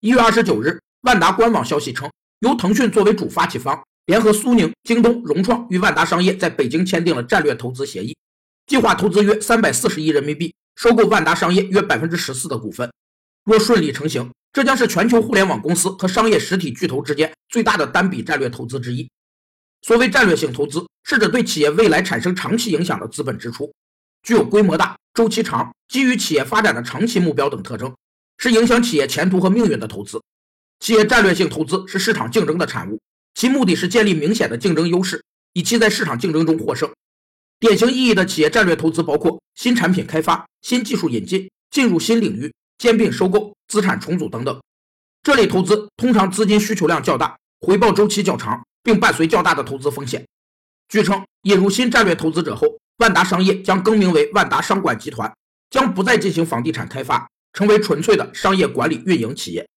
一月二十九日，万达官网消息称，由腾讯作为主发起方，联合苏宁、京东、融创与万达商业在北京签订了战略投资协议，计划投资约三百四十亿人民币，收购万达商业约百分之十四的股份。若顺利成行，这将是全球互联网公司和商业实体巨头之间最大的单笔战略投资之一。所谓战略性投资，是指对企业未来产生长期影响的资本支出，具有规模大、周期长、基于企业发展的长期目标等特征。是影响企业前途和命运的投资。企业战略性投资是市场竞争的产物，其目的是建立明显的竞争优势，以期在市场竞争中获胜。典型意义的企业战略投资包括新产品开发、新技术引进、进入新领域、兼并收购、资产重组等等。这类投资通常资金需求量较大，回报周期较长，并伴随较大的投资风险。据称，引入新战略投资者后，万达商业将更名为万达商管集团，将不再进行房地产开发。成为纯粹的商业管理运营企业。